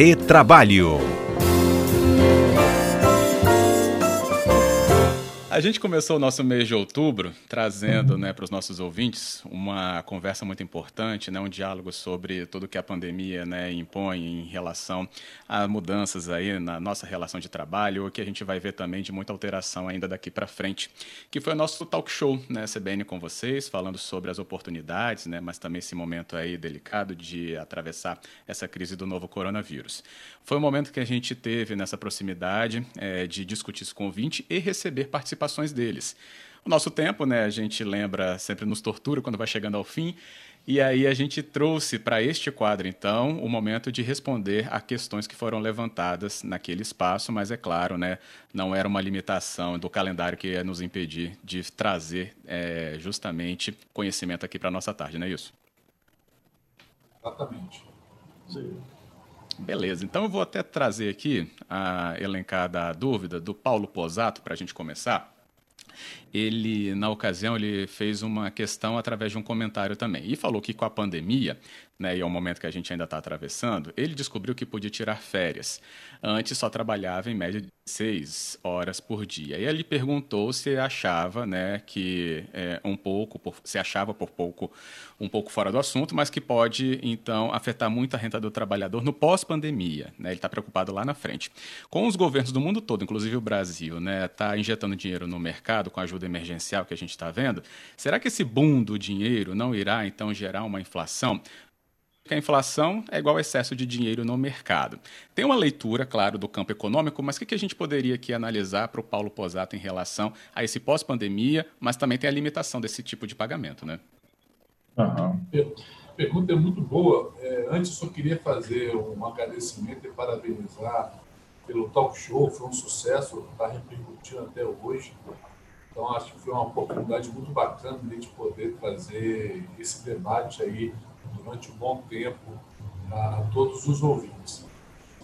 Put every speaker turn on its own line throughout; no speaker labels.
Retrabalho.
A gente começou o nosso mês de outubro trazendo né, para os nossos ouvintes uma conversa muito importante, né, um diálogo sobre tudo que a pandemia né, impõe em relação a mudanças aí na nossa relação de trabalho, o que a gente vai ver também de muita alteração ainda daqui para frente, que foi o nosso talk show, né, CBN com vocês, falando sobre as oportunidades, né, mas também esse momento aí delicado de atravessar essa crise do novo coronavírus. Foi um momento que a gente teve nessa proximidade é, de discutir isso com e receber participações deles. O nosso tempo, né, a gente lembra, sempre nos tortura quando vai chegando ao fim. E aí a gente trouxe para este quadro, então, o momento de responder a questões que foram levantadas naquele espaço, mas é claro, né, não era uma limitação do calendário que ia nos impedir de trazer é, justamente conhecimento aqui para a nossa tarde, não é isso?
Exatamente. Sim.
Beleza, então eu vou até trazer aqui a elencada dúvida do Paulo Posato para a gente começar. Ele, na ocasião, ele fez uma questão através de um comentário também. E falou que com a pandemia, né, e é o momento que a gente ainda está atravessando, ele descobriu que podia tirar férias. Antes só trabalhava em média de seis horas por dia. E ele perguntou se achava, né, que é, um pouco, por, se achava por pouco, um pouco fora do assunto, mas que pode então afetar muito a renda do trabalhador no pós-pandemia. Né? Ele está preocupado lá na frente. Com os governos do mundo todo, inclusive o Brasil, né, está injetando dinheiro no mercado com a ajuda emergencial que a gente está vendo. Será que esse boom do dinheiro não irá então gerar uma inflação? Que a inflação é igual ao excesso de dinheiro no mercado. Tem uma leitura, claro, do campo econômico, mas o que a gente poderia aqui analisar para o Paulo Posato em relação a esse pós-pandemia, mas também tem a limitação desse tipo de pagamento, né?
Uhum. A pergunta é muito boa. É, antes, só queria fazer um agradecimento e parabenizar pelo talk show. Foi um sucesso, está repercutindo até hoje. Então, acho que foi uma oportunidade muito bacana de a gente poder trazer esse debate aí durante um bom tempo a, todos os ouvintes.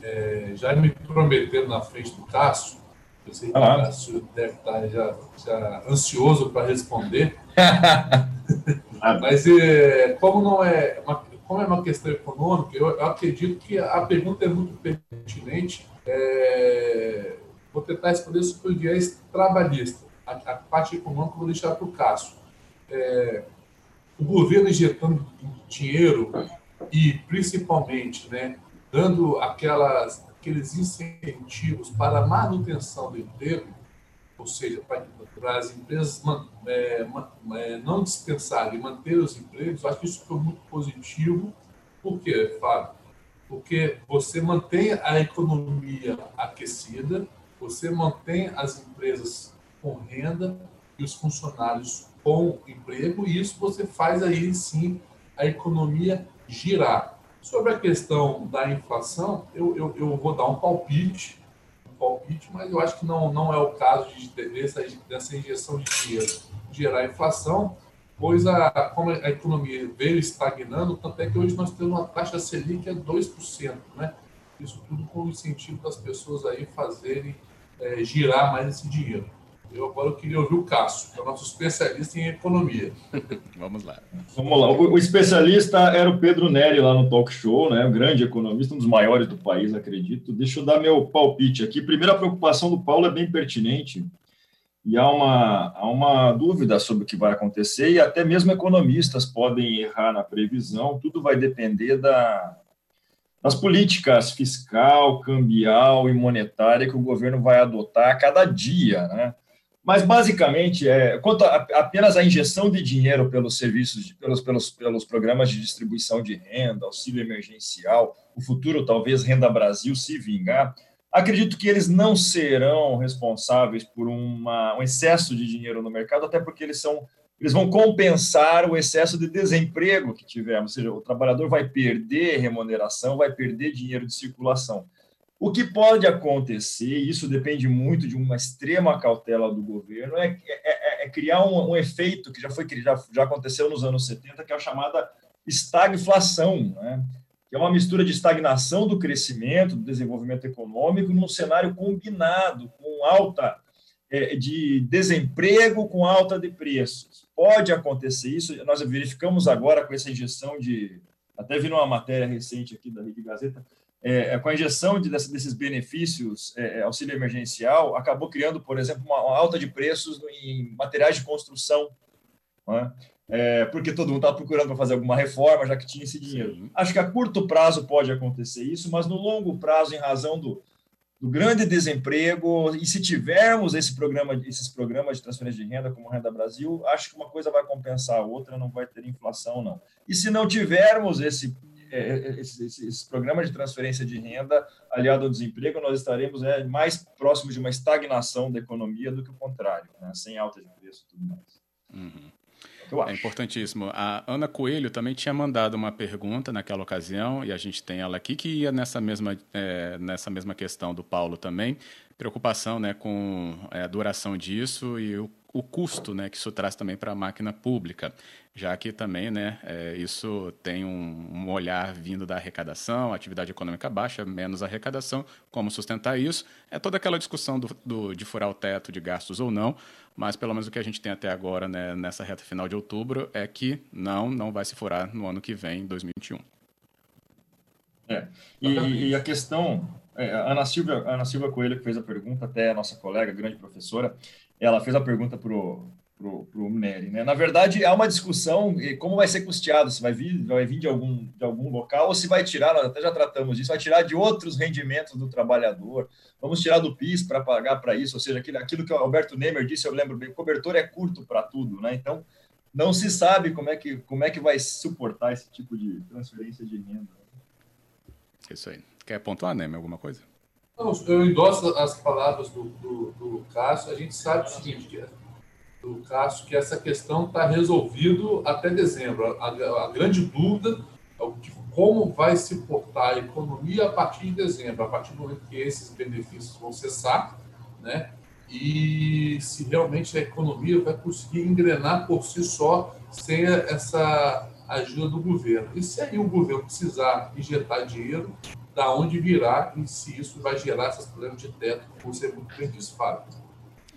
É, já me prometendo na frente do Cássio, eu sei que ah. o Cássio deve estar já, já ansioso para responder, mas é, como não é uma, como é uma questão econômica, eu, eu acredito que a pergunta é muito pertinente. É, vou tentar responder sobre o viés trabalhista. A, a, parte econômica eu vou deixar para o Cássio. É, o governo injetando dinheiro e, principalmente, né, dando aquelas, aqueles incentivos para a manutenção do emprego, ou seja, para, para as empresas man, é, é, não dispensarem e manter os empregos, acho que isso foi muito positivo. Por quê, Fábio? Porque você mantém a economia aquecida, você mantém as empresas com renda e os funcionários com emprego, e isso você faz aí sim a economia girar. Sobre a questão da inflação, eu, eu, eu vou dar um palpite, um palpite, mas eu acho que não, não é o caso de, dessa, dessa injeção de dinheiro gerar inflação, pois a, como a economia veio estagnando, tanto é que hoje nós temos uma taxa Selic é 2%, né? Isso tudo com o incentivo das pessoas aí fazerem é, girar mais esse dinheiro. Eu agora queria ouvir o Cássio, que é o nosso especialista em economia.
Vamos lá.
Vamos lá. O, o, especialista era o Pedro Neri lá no Talk Show, né? Um grande economista, um dos maiores do país, acredito. Deixa eu dar meu palpite aqui. Primeiro, a preocupação do Paulo é bem pertinente. E há uma, há uma dúvida sobre o que vai acontecer, e até mesmo economistas podem errar na previsão. Tudo vai depender da, das políticas fiscal, cambial e monetária que o governo vai adotar a cada dia, né? Mas, basicamente, é, quanto a, apenas a injeção de dinheiro pelos serviços, pelos, pelos, pelos programas de distribuição de renda, auxílio emergencial, o futuro, talvez, Renda Brasil, se vingar, acredito que eles não serão responsáveis por uma, um excesso de dinheiro no mercado, até porque eles são eles vão compensar o excesso de desemprego que tivemos, ou seja, o trabalhador vai perder remuneração, vai perder dinheiro de circulação. O que pode acontecer, isso depende muito de uma extrema cautela do governo, é, é, é, é criar um, um, efeito que já foi já, já aconteceu nos anos 70, que é a chamada estagflação, né? que é uma mistura de estagnação do crescimento, do desenvolvimento econômico, num cenário combinado com alta é, de desemprego, com alta de preços. Pode acontecer isso, nós verificamos agora com essa injeção de. Até vi uma matéria recente aqui da Rede Gazeta, é, com a injeção de, desses benefícios é, auxílio emergencial, acabou criando, por exemplo, uma, uma alta de preços em materiais de construção, né? é, porque todo mundo estava procurando para fazer alguma reforma, já que tinha esse dinheiro. Sim. Acho que a curto prazo pode acontecer isso, mas no longo prazo, em razão do, do grande desemprego, e se tivermos esse programa, esses programas de transferência de renda, como Renda Brasil, acho que uma coisa vai compensar a outra, não vai ter inflação, não. E se não tivermos esse, é, esse, esse, esse programa de transferência de renda aliado ao desemprego, nós estaremos é, mais próximos de uma estagnação da economia do que o contrário, né? sem alta de preço e tudo mais.
Uhum. É importantíssimo. A Ana Coelho também tinha mandado uma pergunta naquela ocasião, e a gente tem ela aqui, que ia nessa mesma, é, nessa mesma questão do Paulo também. Preocupação né, com é, a duração disso e o, o custo né, que isso traz também para a máquina pública já que também né, é, isso tem um, um, olhar vindo da arrecadação, atividade econômica baixa, menos arrecadação, como sustentar isso. É toda aquela discussão do, do, de furar o teto de gastos ou não, mas pelo menos o que a gente tem até agora né, nessa reta final de outubro é que não, não vai se furar no ano que vem, 2021.
É, e, e a questão, é, Ana Silvia, Ana Silvia Coelho que fez a pergunta, até a nossa colega, grande professora, ela fez a pergunta para o para o Neri. Né? Na verdade, há uma discussão como vai ser custeado, se vai vir, vai vir de, algum, de algum local ou se vai tirar, nós até já tratamos disso, vai tirar de outros rendimentos do trabalhador, vamos tirar do PIS para pagar para isso, ou seja, aquilo, aquilo que o Alberto Nemer disse, eu lembro bem, cobertor é curto para tudo, né? então não se sabe como é, que, como é que vai suportar esse tipo de transferência de renda.
Isso aí. Quer pontuar, Nemer, alguma coisa?
Não, eu endosso as palavras do, do, do Cássio, a gente sabe o seguinte, que do Cássio, que essa questão está resolvido até dezembro. A, a, grande dúvida é de como vai se portar a economia a partir de dezembro, a partir do momento que esses benefícios vão cessar, né? E se realmente a economia vai conseguir engrenar por si só sem essa ajuda do governo. E se aí o governo precisar injetar dinheiro, da onde virá e se isso vai gerar esses problemas de teto, como você muito bem disse, Fábio.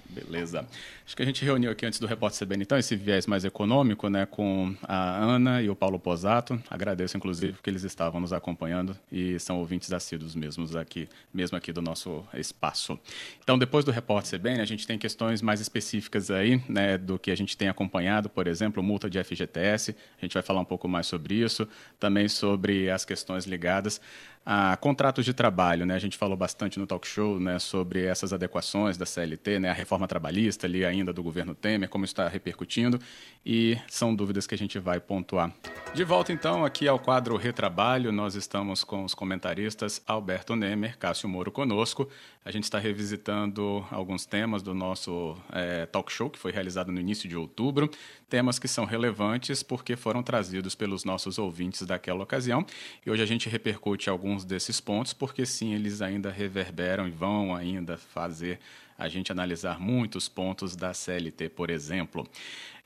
Beleza. Acho que a gente reuniu aqui antes do Repórter CBN, então, esse viés mais econômico, né, com a Ana e o Paulo Posato. Agradeço, inclusive, que eles estavam nos acompanhando e são ouvintes assíduos mesmos aqui, mesmo aqui do nosso espaço. Então, depois do Repórter CBN, a gente tem questões mais específicas aí, né, do que a gente tem acompanhado, por exemplo, multa de FGTS. A gente vai falar um pouco mais sobre isso, também sobre as questões ligadas a contratos de trabalho, né? A gente falou bastante no talk show, né, sobre essas adequações da CLT, né, a reforma trabalhista ali ainda do governo Temer, como está repercutindo, e são dúvidas que a gente vai pontuar. De volta então aqui ao quadro Retrabalho, nós estamos com os comentaristas Alberto Nemer, Cássio Moro conosco. A gente está revisitando alguns temas do nosso é, talk show que foi realizado no início de outubro, temas que são relevantes porque foram trazidos pelos nossos ouvintes daquela ocasião. E hoje a gente repercute alguns desses pontos porque sim, eles ainda reverberam e vão ainda fazer a gente analisar muitos pontos da CLT, por exemplo.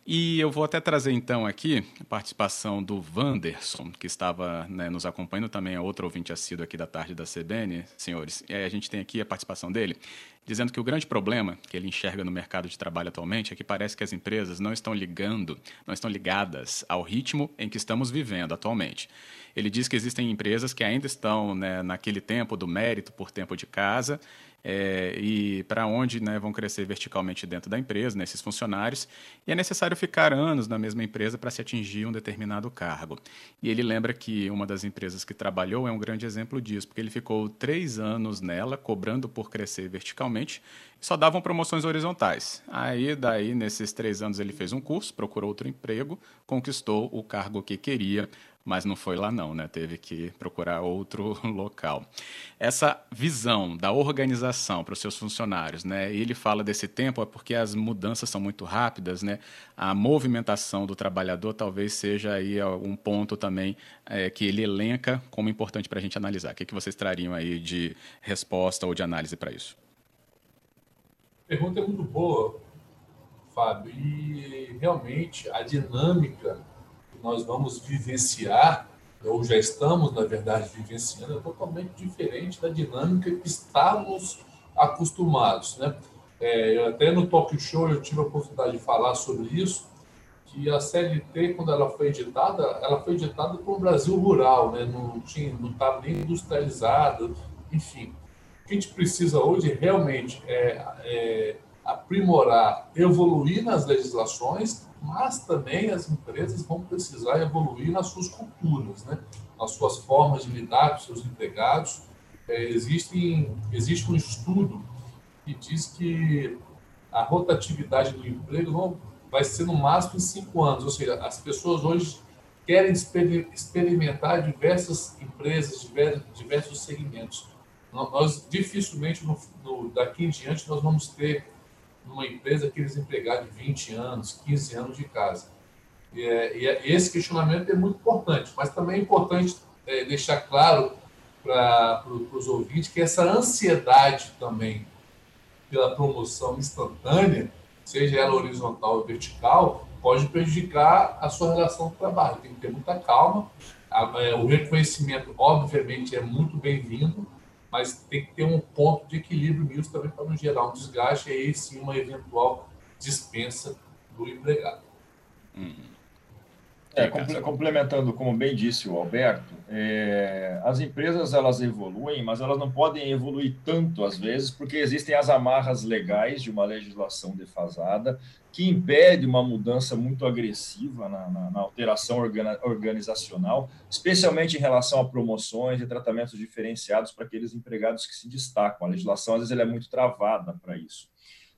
E eu vou até trazer então aqui a participação do Wanderson, que estava né, nos acompanhando também, é outro ouvinte assíduo aqui da tarde da CBN, senhores. E aí a gente tem aqui a participação dele, dizendo que o grande problema que ele enxerga no mercado de trabalho atualmente é que parece que as empresas não estão ligando, não estão ligadas ao ritmo em que estamos vivendo atualmente. Ele diz que existem empresas que ainda estão né, naquele tempo do mérito por tempo de casa é, e para onde né, vão crescer verticalmente dentro da empresa, nesses funcionários, e é necessário ficar anos na mesma empresa para se atingir um determinado cargo. E ele lembra que uma das empresas que trabalhou é um grande exemplo disso, porque ele ficou três anos nela, cobrando por crescer verticalmente, e só davam promoções horizontais. Aí, daí, nesses três anos, ele fez um curso, procurou outro emprego, conquistou o cargo que queria, mas não foi lá não, né? Teve que procurar outro local. Essa visão da organização para os seus funcionários, né? Ele fala desse tempo é porque as mudanças são muito rápidas, né? A movimentação do trabalhador talvez seja aí um ponto também é, que ele elenca como importante para a gente analisar. O que, que vocês trariam aí de resposta ou de análise para isso?
Pergunta é muito boa, Fábio, e realmente a dinâmica nós vamos vivenciar, ou já estamos, na verdade, vivenciando, é totalmente diferente da dinâmica que estávamos acostumados. Né? É, até no Talk Show eu tive a oportunidade de falar sobre isso, que a CLT, quando ela foi editada, ela foi editada para o Brasil rural, né? não tinha, não estava nem industrializada, enfim. O que a gente precisa hoje realmente é, é aprimorar, evoluir nas legislações, mas também as empresas vão precisar evoluir nas suas culturas, né? nas suas formas de lidar com seus empregados. É, existe, existe um estudo que diz que a rotatividade do emprego não vai ser no máximo em cinco anos, ou seja, as pessoas hoje querem experimentar diversas empresas, diversos segmentos. Nós dificilmente no, no, daqui em diante nós vamos ter numa empresa aqueles empregados de 20 anos, 15 anos de casa. E, é, e é, esse questionamento é muito importante, mas também é importante é, deixar claro para os ouvintes que essa ansiedade também pela promoção instantânea, seja ela horizontal ou vertical, pode prejudicar a sua relação de trabalho. Tem que ter muita calma. É, o reconhecimento, obviamente, é muito bem-vindo, mas tem que ter um ponto de equilíbrio nisso também para não gerar um desgaste e aí sim uma eventual dispensa do empregado.
Uhum. É, complementando, como bem disse o Alberto, é, as empresas elas evoluem, mas elas não podem evoluir tanto às vezes, porque existem as amarras legais de uma legislação defasada que impede uma mudança muito agressiva na, na, na alteração organizacional, especialmente em relação a promoções e tratamentos diferenciados para aqueles empregados que se destacam. A legislação às vezes ela é muito travada para isso.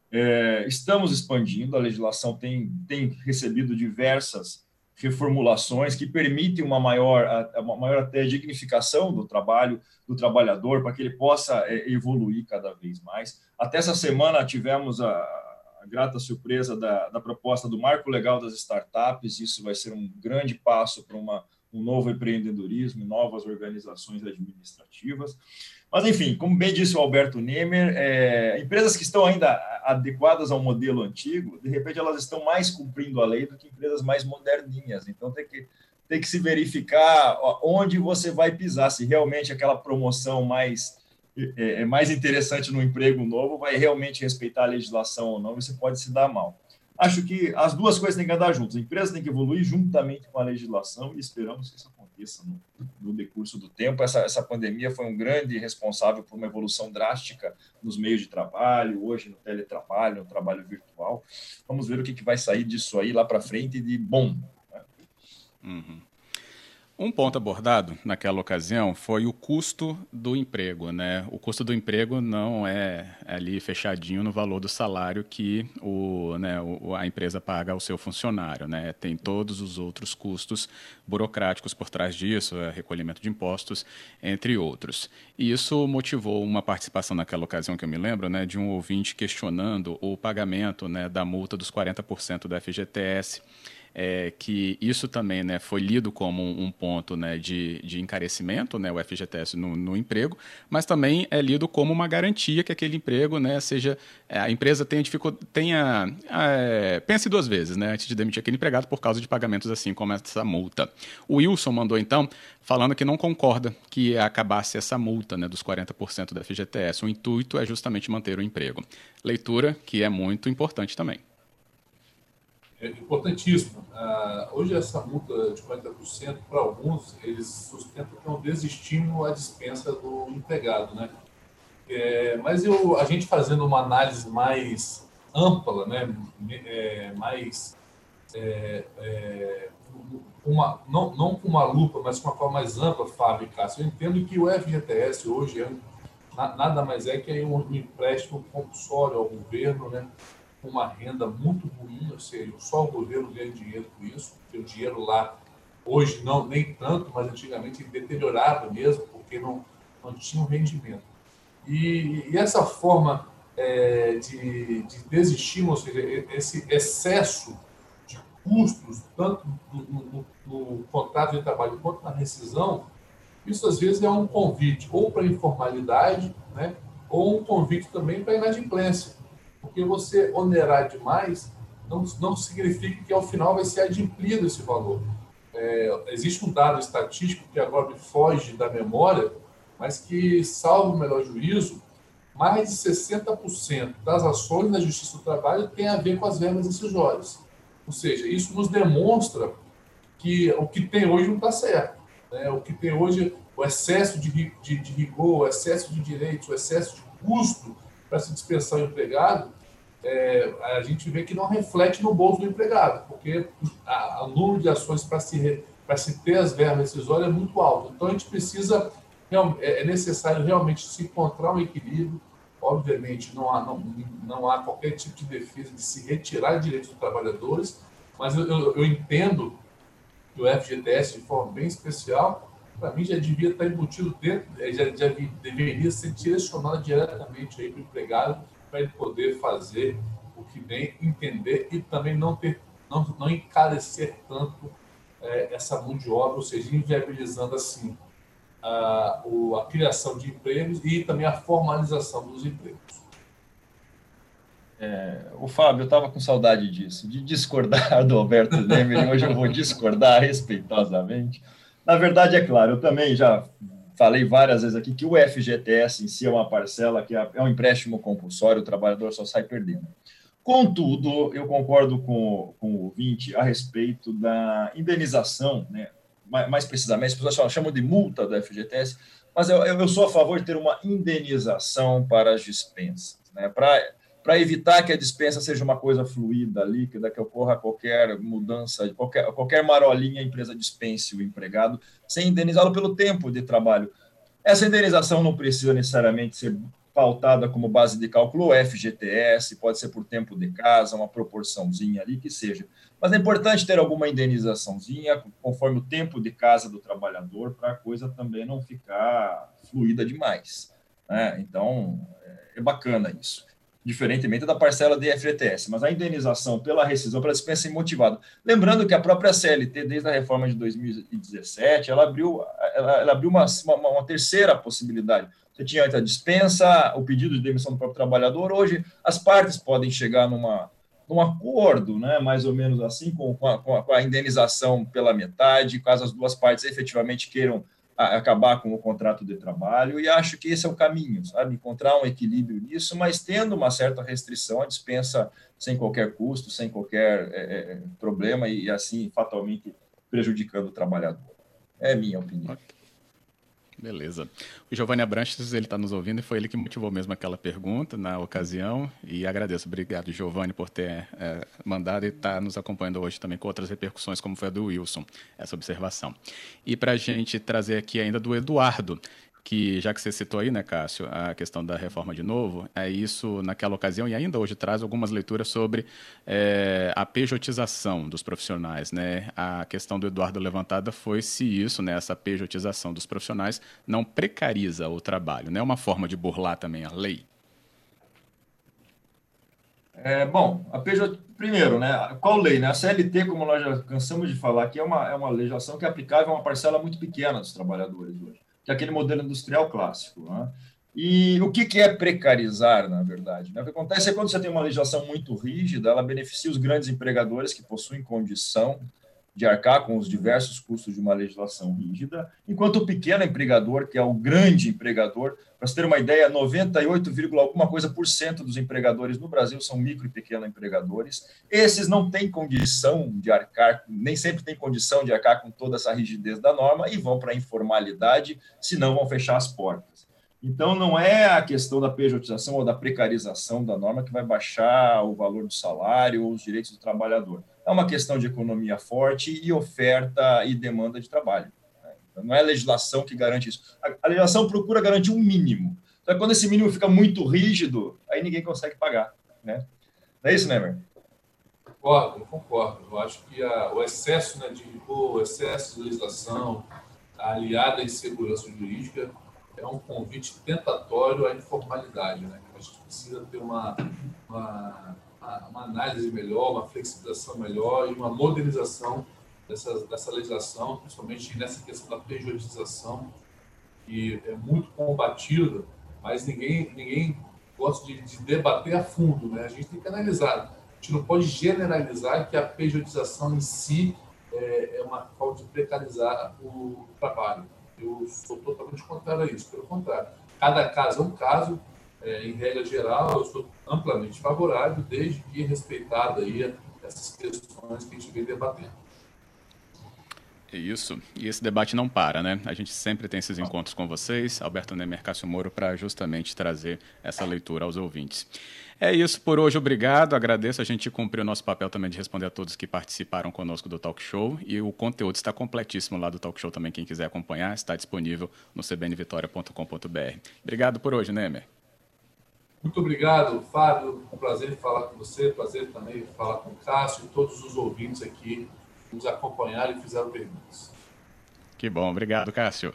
É, estamos expandindo, a legislação tem, tem recebido diversas reformulações que permitem uma maior, uma maior até dignificação do trabalho do trabalhador para que ele possa é, evoluir cada vez mais. Até essa semana tivemos a, a grata surpresa da, da, proposta do Marco Legal das Startups. Isso vai ser um grande passo para uma, um novo empreendedorismo novas organizações administrativas. Mas, enfim, como bem disse o Alberto Nemer, é, empresas que estão ainda adequadas ao modelo antigo, de repente elas estão mais cumprindo a lei do que empresas mais moderninhas. Então, tem que, tem que se verificar onde você vai pisar, se realmente aquela promoção mais, é, é mais interessante no emprego novo vai realmente respeitar a legislação ou não, você pode se dar mal. Acho que as duas coisas têm que andar juntas. A empresa tem que evoluir juntamente com a legislação e esperamos que isso aconteça no, no decurso do tempo. Essa, essa pandemia foi um grande responsável por uma evolução drástica nos meios de trabalho, hoje no teletrabalho, no trabalho virtual. Vamos ver o que, que vai sair disso aí lá para frente de bom. Né?
Uhum. Um ponto abordado naquela ocasião foi o custo do emprego. Né? O custo do emprego não é ali fechadinho no valor do salário que o, né, a empresa paga ao seu funcionário. Né? Tem todos os outros custos burocráticos por trás disso, é recolhimento de impostos, entre outros. E isso motivou uma participação naquela ocasião que eu me lembro, né, de um ouvinte questionando o pagamento né, da multa dos 40% do FGTS é, que isso também né, foi lido como um ponto né, de, de encarecimento, né, o FGTS no, no, emprego, mas também é lido como uma garantia que aquele emprego né, seja. É, a empresa tenha dificuldade. Tenha, é, pense duas vezes né, antes de demitir aquele empregado por causa de pagamentos assim como essa multa. O Wilson mandou então falando que não concorda que acabasse essa multa né, dos 40% da FGTS. O intuito é justamente manter o emprego. Leitura que é muito importante também
é importantíssimo. Ah, hoje, essa multa de 40%, para alguns, eles sustentam que é um desestímulo à dispensa do empregado. Né? É, mas eu, a gente fazendo uma análise mais ampla, né? É, mais. É, é, uma, não, não com uma lupa, mas com uma forma mais ampla, Fábio e Cássio, eu entendo que o FGTS hoje é, nada mais é que um empréstimo compulsório ao governo, né? Uma renda muito ruim, ou seja, só o governo ganha dinheiro com isso, porque o dinheiro lá, hoje não, nem tanto, mas antigamente deteriorava mesmo, porque não, não tinha um rendimento. E, e essa forma é, de, de ou seja, esse excesso de custos, tanto no, no, no contrato de trabalho quanto na rescisão, isso às vezes é um convite ou para informalidade, né, ou um convite também para inadimplência. Porque você onerar demais não, não significa que ao final vai ser adimplido esse valor. É, existe um dado estatístico que agora me foge da memória, mas que, salvo o melhor juízo, mais de 60% das ações da Justiça do Trabalho tem a ver com as verbas incisórias. Ou seja, isso nos demonstra que o que tem hoje não está certo. Né? O que tem hoje, o excesso de, de, de rigor, o excesso de direitos, o excesso de custo para se dispensar o empregado, é, a gente vê que não reflete no bolso do empregado, porque o número de ações para se, se ter as verbas rescisórias é muito alto. Então, a gente precisa, é, é necessário realmente se encontrar um equilíbrio. Obviamente, não há, não, não há qualquer tipo de defesa de se retirar direitos dos trabalhadores, mas eu, eu, eu entendo que o FGTS, de forma bem especial, para mim já devia estar embutido dentro, é, já, já deveria ser direcionado diretamente para o empregado para ele poder fazer o que vem, entender e também não ter, não, não encarecer tanto é, essa mão de obra, ou seja, inviabilizando assim a, a criação de empregos e também a formalização dos empregos.
É, o Fábio, eu estava com saudade disso, de discordar do Alberto Lemer, hoje eu vou discordar respeitosamente. Na verdade, é claro, eu também já falei várias vezes aqui que o FGTS em si é uma parcela que é, é um empréstimo compulsório, o trabalhador só sai perdendo. Contudo, eu concordo com, com o ouvinte a respeito da indenização, né? mais, mais precisamente, as pessoas chamam de multa do FGTS, mas eu, eu sou a favor de ter uma indenização para as dispensas, né? Evitar que a dispensa seja uma coisa fluida, líquida, que ocorra qualquer mudança, qualquer, qualquer marolinha, a empresa dispense o empregado, sem indenizá-lo pelo tempo de trabalho. Essa indenização não precisa necessariamente ser pautada como base de cálculo FGTS, pode ser por tempo de casa, uma proporçãozinha ali que seja. Mas é importante ter alguma indenizaçãozinha conforme o tempo de casa do trabalhador para a coisa também não ficar fluida demais. Né? Então, é bacana isso diferentemente da parcela de FGTS, mas a indenização pela rescisão, pela dispensa imotivada. Lembrando que a própria CLT, desde a reforma de 2017, ela abriu, ela, ela abriu uma, uma, uma, terceira possibilidade. Você tinha a dispensa, o pedido de demissão do próprio trabalhador. Hoje, as partes podem chegar numa, num acordo, né, mais ou menos assim, com, com, a, com a indenização pela metade, caso as duas partes efetivamente queiram acabar com o contrato de trabalho, e acho que esse é o caminho, sabe? Encontrar um equilíbrio nisso, mas tendo uma certa restrição, a dispensa sem qualquer custo, sem qualquer é, é problema, e assim, fatalmente prejudicando o trabalhador. É minha opinião.
Beleza. O Giovanni Abranches, ele está nos ouvindo e foi ele que motivou mesmo aquela pergunta na ocasião. E agradeço. Obrigado, Giovanni, por ter é, mandado e estar tá nos acompanhando hoje também com outras repercussões, como foi a do Wilson, essa observação. E para a gente trazer aqui ainda do Eduardo, que já que você citou aí, né, Cássio, a questão da reforma de novo, é isso naquela ocasião e ainda hoje traz algumas leituras sobre é, a pejotização dos profissionais, né? A questão do Eduardo levantada foi se isso, né, essa pejotização dos profissionais não precariza o trabalho, né? É uma forma de burlar também a lei.
É, bom, a PJ, primeiro, né, qual lei? Né? A CLT, como nós já cansamos de falar aqui, é uma, é uma legislação que é aplicável a uma parcela muito pequena dos trabalhadores hoje que é aquele modelo industrial clássico. Né? E o que, que é precarizar, na verdade? Né? O que acontece é quando você tem uma legislação muito rígida, ela beneficia os grandes empregadores que possuem condição de arcar com os diversos custos de uma legislação rígida, enquanto o pequeno empregador, que é o grande empregador, para você ter uma ideia, 98, alguma coisa por cento dos empregadores no Brasil são micro e pequeno empregadores. Esses não têm condição de arcar, nem sempre têm condição de arcar com toda essa rigidez da norma e vão para a informalidade, senão vão fechar as portas. Então, não é a questão da pejotização ou da precarização da norma que vai baixar o valor do salário ou os direitos do trabalhador é uma questão de economia forte e oferta e demanda de trabalho. Né? Então, não é a legislação que garante isso. A, legislação procura garantir um mínimo. Então, quando esse mínimo fica muito rígido, aí ninguém consegue pagar. Né? Não é isso, Nemer?
Concordo, concordo. Eu acho que a, o excesso né, de rigor, o excesso de legislação, aliada à insegurança jurídica, é um convite tentatório à informalidade. Né? A gente precisa ter uma, uma uma análise melhor, uma flexibilização melhor e uma modernização dessa, dessa legislação, principalmente nessa questão da pejotização, que é muito combatida, mas ninguém, ninguém gosta de, de, debater a fundo. Né? A gente tem que analisar. A gente não pode generalizar que a pejotização em si é, é uma forma de precarizar o trabalho. Eu sou totalmente contrário a isso. Pelo contrário, cada caso é um caso, é, em regra geral, eu sou amplamente favorável, desde que respeitada aí essas questões que a gente vem debatendo.
Isso. E esse debate não para, né? A gente sempre tem esses encontros com vocês, Alberto Nemer Cássio Moro, para justamente trazer essa leitura aos ouvintes. É isso por hoje, obrigado. Agradeço. A gente cumpriu o nosso papel também de responder a todos que participaram conosco do Talk Show. E o conteúdo está completíssimo lá do Talk Show também. Quem quiser acompanhar, está disponível no cbnvitoria.com.br. Obrigado por hoje, Nemer.
Muito obrigado, Fábio. Um prazer falar com você, prazer também falar com o Cássio e todos os ouvintes aqui nos acompanharam e fizeram perguntas.
Que bom, obrigado, Cássio.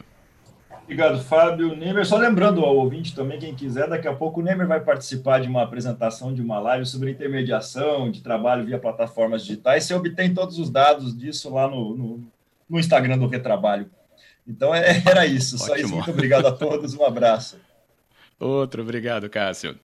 Obrigado, Fábio. Nemer, só lembrando ao ouvinte também, quem quiser, daqui a pouco o Nemer vai participar de uma apresentação, de uma live sobre intermediação de trabalho via plataformas digitais. Você obtém todos os dados disso lá no, no, no Instagram do Retrabalho. Então é, era isso. Ótimo. Só isso. Muito obrigado a todos. Um abraço.
Outro, obrigado, Cássio.